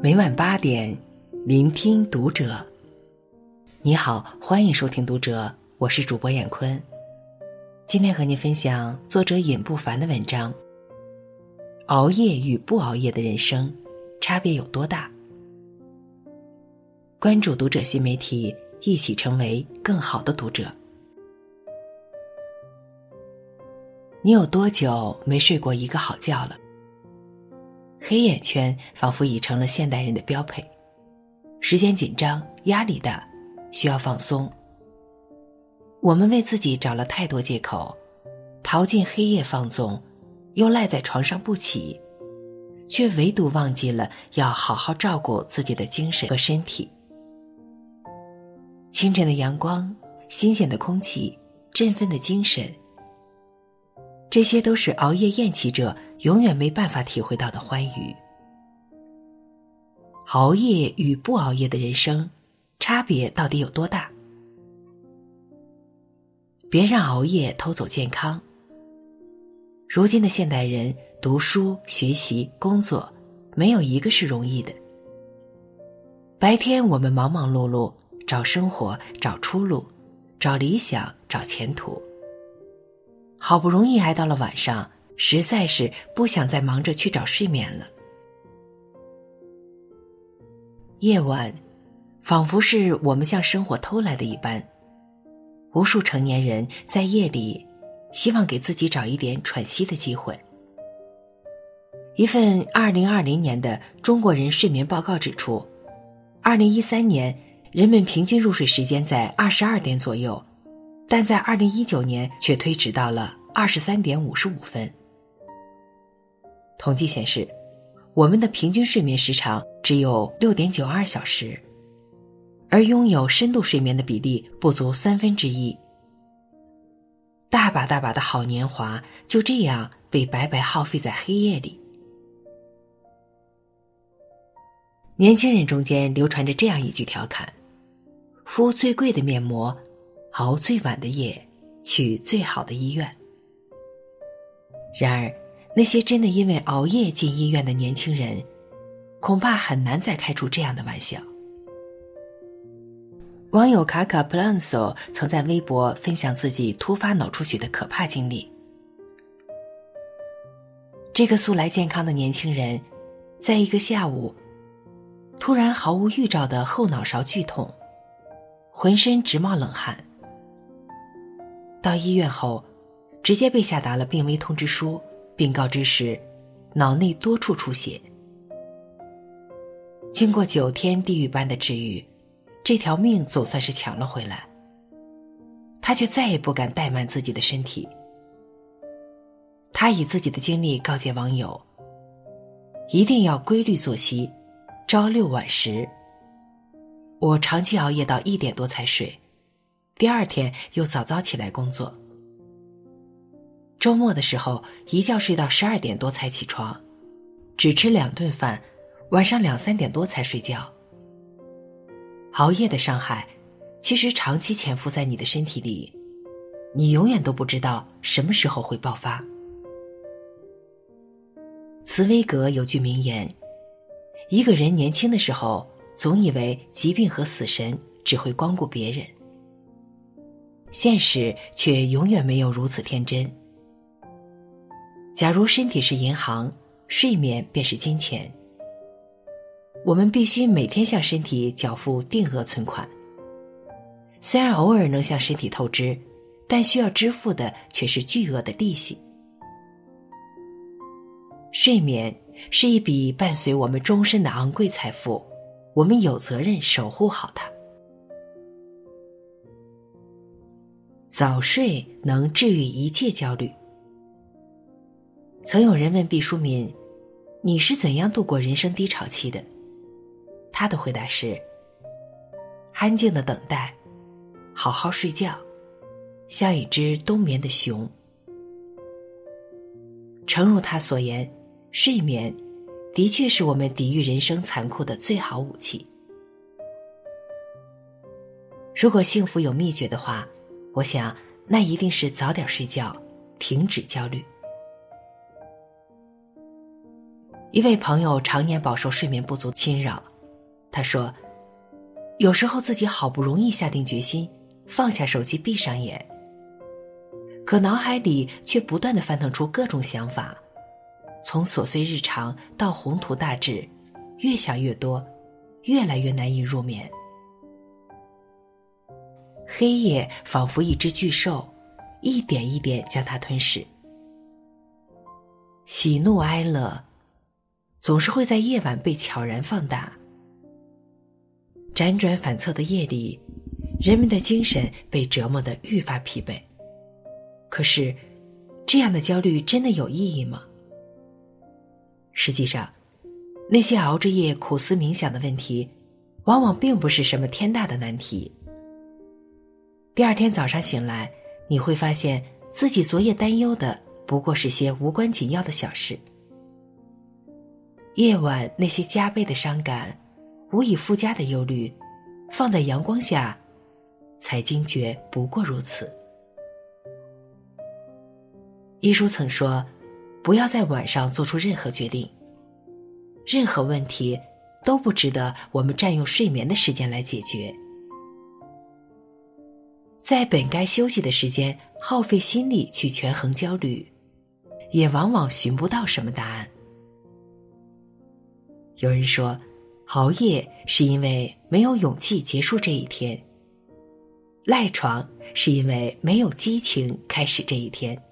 每晚八点，聆听读者。你好，欢迎收听读者，我是主播闫坤。今天和您分享作者尹不凡的文章：熬夜与不熬夜的人生，差别有多大？关注读者新媒体，一起成为更好的读者。你有多久没睡过一个好觉了？黑眼圈仿佛已成了现代人的标配，时间紧张，压力大，需要放松。我们为自己找了太多借口，逃进黑夜放纵，又赖在床上不起，却唯独忘记了要好好照顾自己的精神和身体。清晨的阳光，新鲜的空气，振奋的精神。这些都是熬夜厌弃者永远没办法体会到的欢愉。熬夜与不熬夜的人生，差别到底有多大？别让熬夜偷走健康。如今的现代人，读书、学习、工作，没有一个是容易的。白天我们忙忙碌碌，找生活，找出路，找理想，找前途。好不容易挨到了晚上，实在是不想再忙着去找睡眠了。夜晚，仿佛是我们向生活偷来的一般。无数成年人在夜里，希望给自己找一点喘息的机会。一份二零二零年的中国人睡眠报告指出，二零一三年人们平均入睡时间在二十二点左右。但在二零一九年却推迟到了二十三点五十五分。统计显示，我们的平均睡眠时长只有六点九二小时，而拥有深度睡眠的比例不足三分之一。大把大把的好年华就这样被白白耗费在黑夜里。年轻人中间流传着这样一句调侃：“敷最贵的面膜。”熬最晚的夜，去最好的医院。然而，那些真的因为熬夜进医院的年轻人，恐怕很难再开出这样的玩笑。网友卡卡普朗索曾在微博分享自己突发脑出血的可怕经历。这个素来健康的年轻人，在一个下午，突然毫无预兆的后脑勺剧痛，浑身直冒冷汗。到医院后，直接被下达了病危通知书，并告知是脑内多处出血。经过九天地狱般的治愈，这条命总算是抢了回来。他却再也不敢怠慢自己的身体。他以自己的经历告诫网友：一定要规律作息，朝六晚十。我长期熬夜到一点多才睡。第二天又早早起来工作。周末的时候，一觉睡到十二点多才起床，只吃两顿饭，晚上两三点多才睡觉。熬夜的伤害，其实长期潜伏在你的身体里，你永远都不知道什么时候会爆发。茨威格有句名言：“一个人年轻的时候，总以为疾病和死神只会光顾别人。”现实却永远没有如此天真。假如身体是银行，睡眠便是金钱。我们必须每天向身体缴付定额存款。虽然偶尔能向身体透支，但需要支付的却是巨额的利息。睡眠是一笔伴随我们终身的昂贵财富，我们有责任守护好它。早睡能治愈一切焦虑。曾有人问毕淑敏：“你是怎样度过人生低潮期的？”他的回答是：“安静的等待，好好睡觉，像一只冬眠的熊。”诚如他所言，睡眠的确是我们抵御人生残酷的最好武器。如果幸福有秘诀的话。我想，那一定是早点睡觉，停止焦虑。一位朋友常年饱受睡眠不足侵扰，他说：“有时候自己好不容易下定决心放下手机，闭上眼，可脑海里却不断的翻腾出各种想法，从琐碎日常到宏图大志，越想越多，越来越难以入眠。黑夜仿佛一只巨兽，一点一点将它吞噬。喜怒哀乐。”总是会在夜晚被悄然放大。辗转反侧的夜里，人们的精神被折磨得愈发疲惫。可是，这样的焦虑真的有意义吗？实际上，那些熬着夜苦思冥想的问题，往往并不是什么天大的难题。第二天早上醒来，你会发现自己昨夜担忧的不过是些无关紧要的小事。夜晚那些加倍的伤感，无以复加的忧虑，放在阳光下，才惊觉不过如此。一书曾说：“不要在晚上做出任何决定，任何问题都不值得我们占用睡眠的时间来解决。在本该休息的时间耗费心力去权衡焦虑，也往往寻不到什么答案。”有人说，熬夜是因为没有勇气结束这一天；赖床是因为没有激情开始这一天。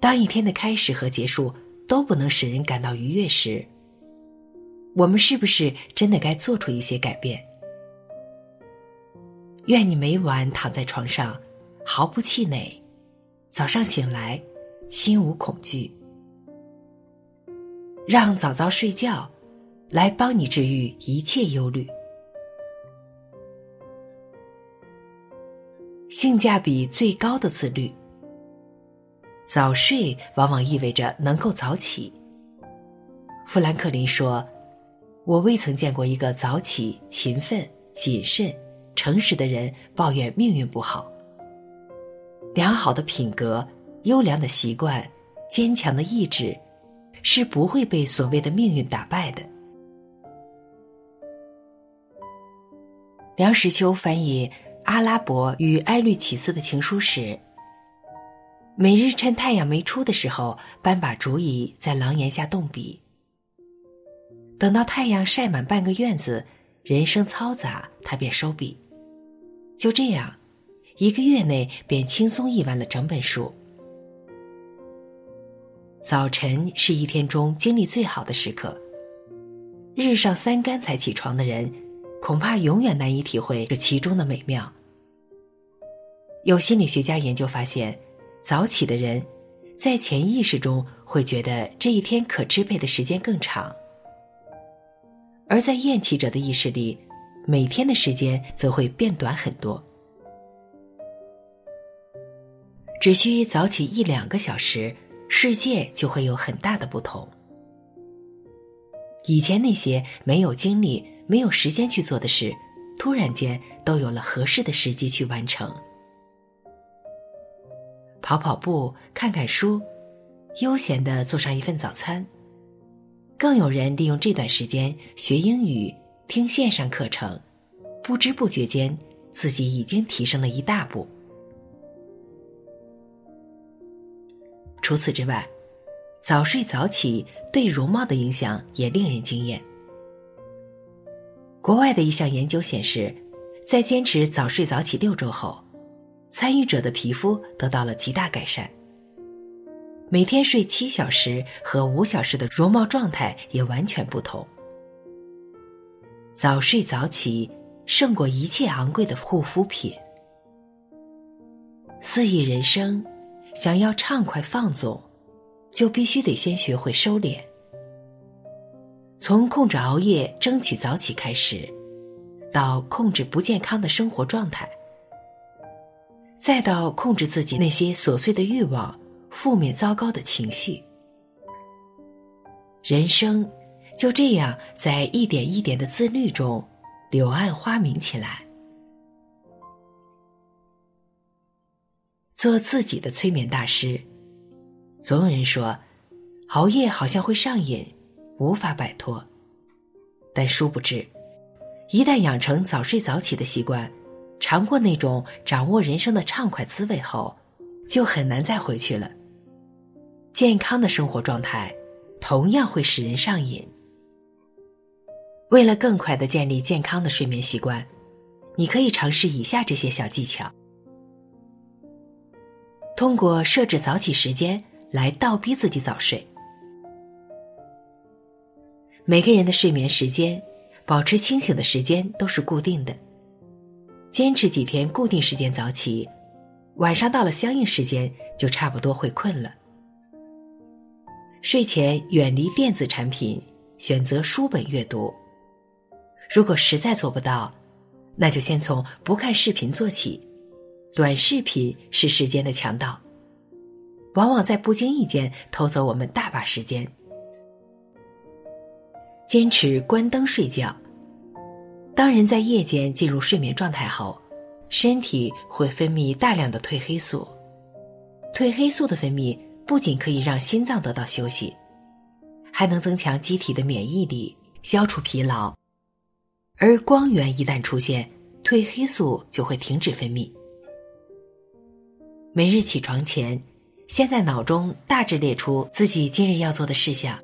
当一天的开始和结束都不能使人感到愉悦时，我们是不是真的该做出一些改变？愿你每晚躺在床上，毫不气馁，早上醒来，心无恐惧。让早早睡觉，来帮你治愈一切忧虑。性价比最高的自律。早睡往往意味着能够早起。富兰克林说：“我未曾见过一个早起、勤奋、谨慎、诚实的人抱怨命运不好。良好的品格、优良的习惯、坚强的意志。”是不会被所谓的命运打败的。梁实秋翻译《阿拉伯与埃律启斯的情书》时，每日趁太阳没出的时候，搬把竹椅在廊檐下动笔。等到太阳晒满半个院子，人声嘈杂，他便收笔。就这样，一个月内便轻松译完了整本书。早晨是一天中精力最好的时刻。日上三竿才起床的人，恐怕永远难以体会这其中的美妙。有心理学家研究发现，早起的人，在潜意识中会觉得这一天可支配的时间更长；而在厌弃者的意识里，每天的时间则会变短很多。只需早起一两个小时。世界就会有很大的不同。以前那些没有精力、没有时间去做的事，突然间都有了合适的时机去完成。跑跑步、看看书，悠闲的做上一份早餐。更有人利用这段时间学英语、听线上课程，不知不觉间，自己已经提升了一大步。除此之外，早睡早起对容貌的影响也令人惊艳。国外的一项研究显示，在坚持早睡早起六周后，参与者的皮肤得到了极大改善。每天睡七小时和五小时的容貌状态也完全不同。早睡早起胜过一切昂贵的护肤品。肆意人生。想要畅快放纵，就必须得先学会收敛。从控制熬夜、争取早起开始，到控制不健康的生活状态，再到控制自己那些琐碎的欲望、负面糟糕的情绪，人生就这样在一点一点的自律中柳暗花明起来。做自己的催眠大师。总有人说，熬夜好像会上瘾，无法摆脱。但殊不知，一旦养成早睡早起的习惯，尝过那种掌握人生的畅快滋味后，就很难再回去了。健康的生活状态，同样会使人上瘾。为了更快的建立健康的睡眠习惯，你可以尝试以下这些小技巧：通过设置早起时间来倒逼自己早睡。每个人的睡眠时间、保持清醒的时间都是固定的。坚持几天固定时间早起，晚上到了相应时间就差不多会困了。睡前远离电子产品，选择书本阅读。如果实在做不到，那就先从不看视频做起。短视频是时间的强盗，往往在不经意间偷走我们大把时间。坚持关灯睡觉。当人在夜间进入睡眠状态后，身体会分泌大量的褪黑素。褪黑素的分泌不仅可以让心脏得到休息，还能增强机体的免疫力，消除疲劳。而光源一旦出现，褪黑素就会停止分泌。每日起床前，先在脑中大致列出自己今日要做的事项。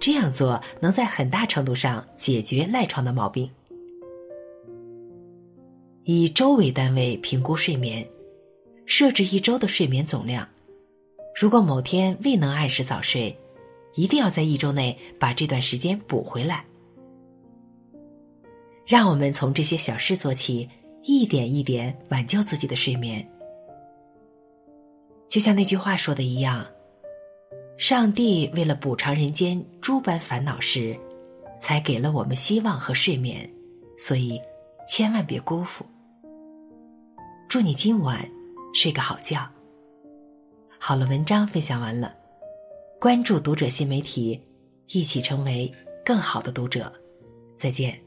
这样做能在很大程度上解决赖床的毛病。以周为单位评估睡眠，设置一周的睡眠总量。如果某天未能按时早睡，一定要在一周内把这段时间补回来。让我们从这些小事做起，一点一点挽救自己的睡眠。就像那句话说的一样。上帝为了补偿人间诸般烦恼时，才给了我们希望和睡眠，所以千万别辜负。祝你今晚睡个好觉。好了，文章分享完了，关注读者新媒体，一起成为更好的读者。再见。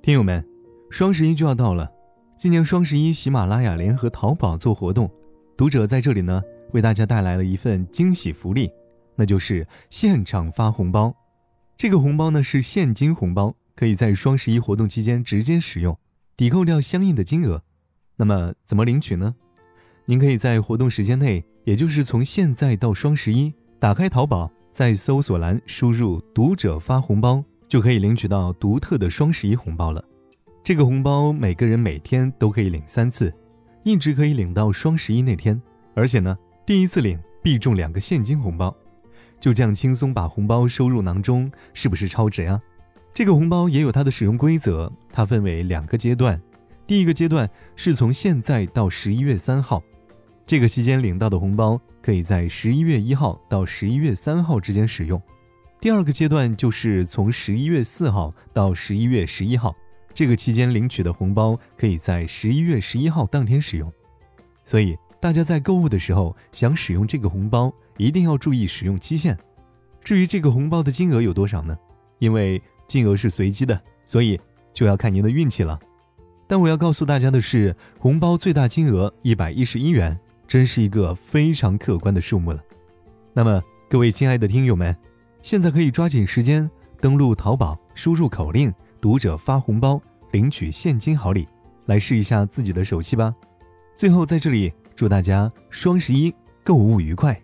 听友们，双十一就要到了，今年双十一喜马拉雅联合淘宝做活动，读者在这里呢。为大家带来了一份惊喜福利，那就是现场发红包。这个红包呢是现金红包，可以在双十一活动期间直接使用，抵扣掉相应的金额。那么怎么领取呢？您可以在活动时间内，也就是从现在到双十一，打开淘宝，在搜索栏输入“读者发红包”，就可以领取到独特的双十一红包了。这个红包每个人每天都可以领三次，一直可以领到双十一那天，而且呢。第一次领必中两个现金红包，就这样轻松把红包收入囊中，是不是超值啊？这个红包也有它的使用规则，它分为两个阶段。第一个阶段是从现在到十一月三号，这个期间领到的红包可以在十一月一号到十一月三号之间使用。第二个阶段就是从十一月四号到十一月十一号，这个期间领取的红包可以在十一月十一号当天使用。所以。大家在购物的时候想使用这个红包，一定要注意使用期限。至于这个红包的金额有多少呢？因为金额是随机的，所以就要看您的运气了。但我要告诉大家的是，红包最大金额一百一十一元，真是一个非常可观的数目了。那么，各位亲爱的听友们，现在可以抓紧时间登录淘宝，输入口令“读者发红包”，领取现金好礼，来试一下自己的手气吧。最后，在这里。祝大家双十一购物愉快！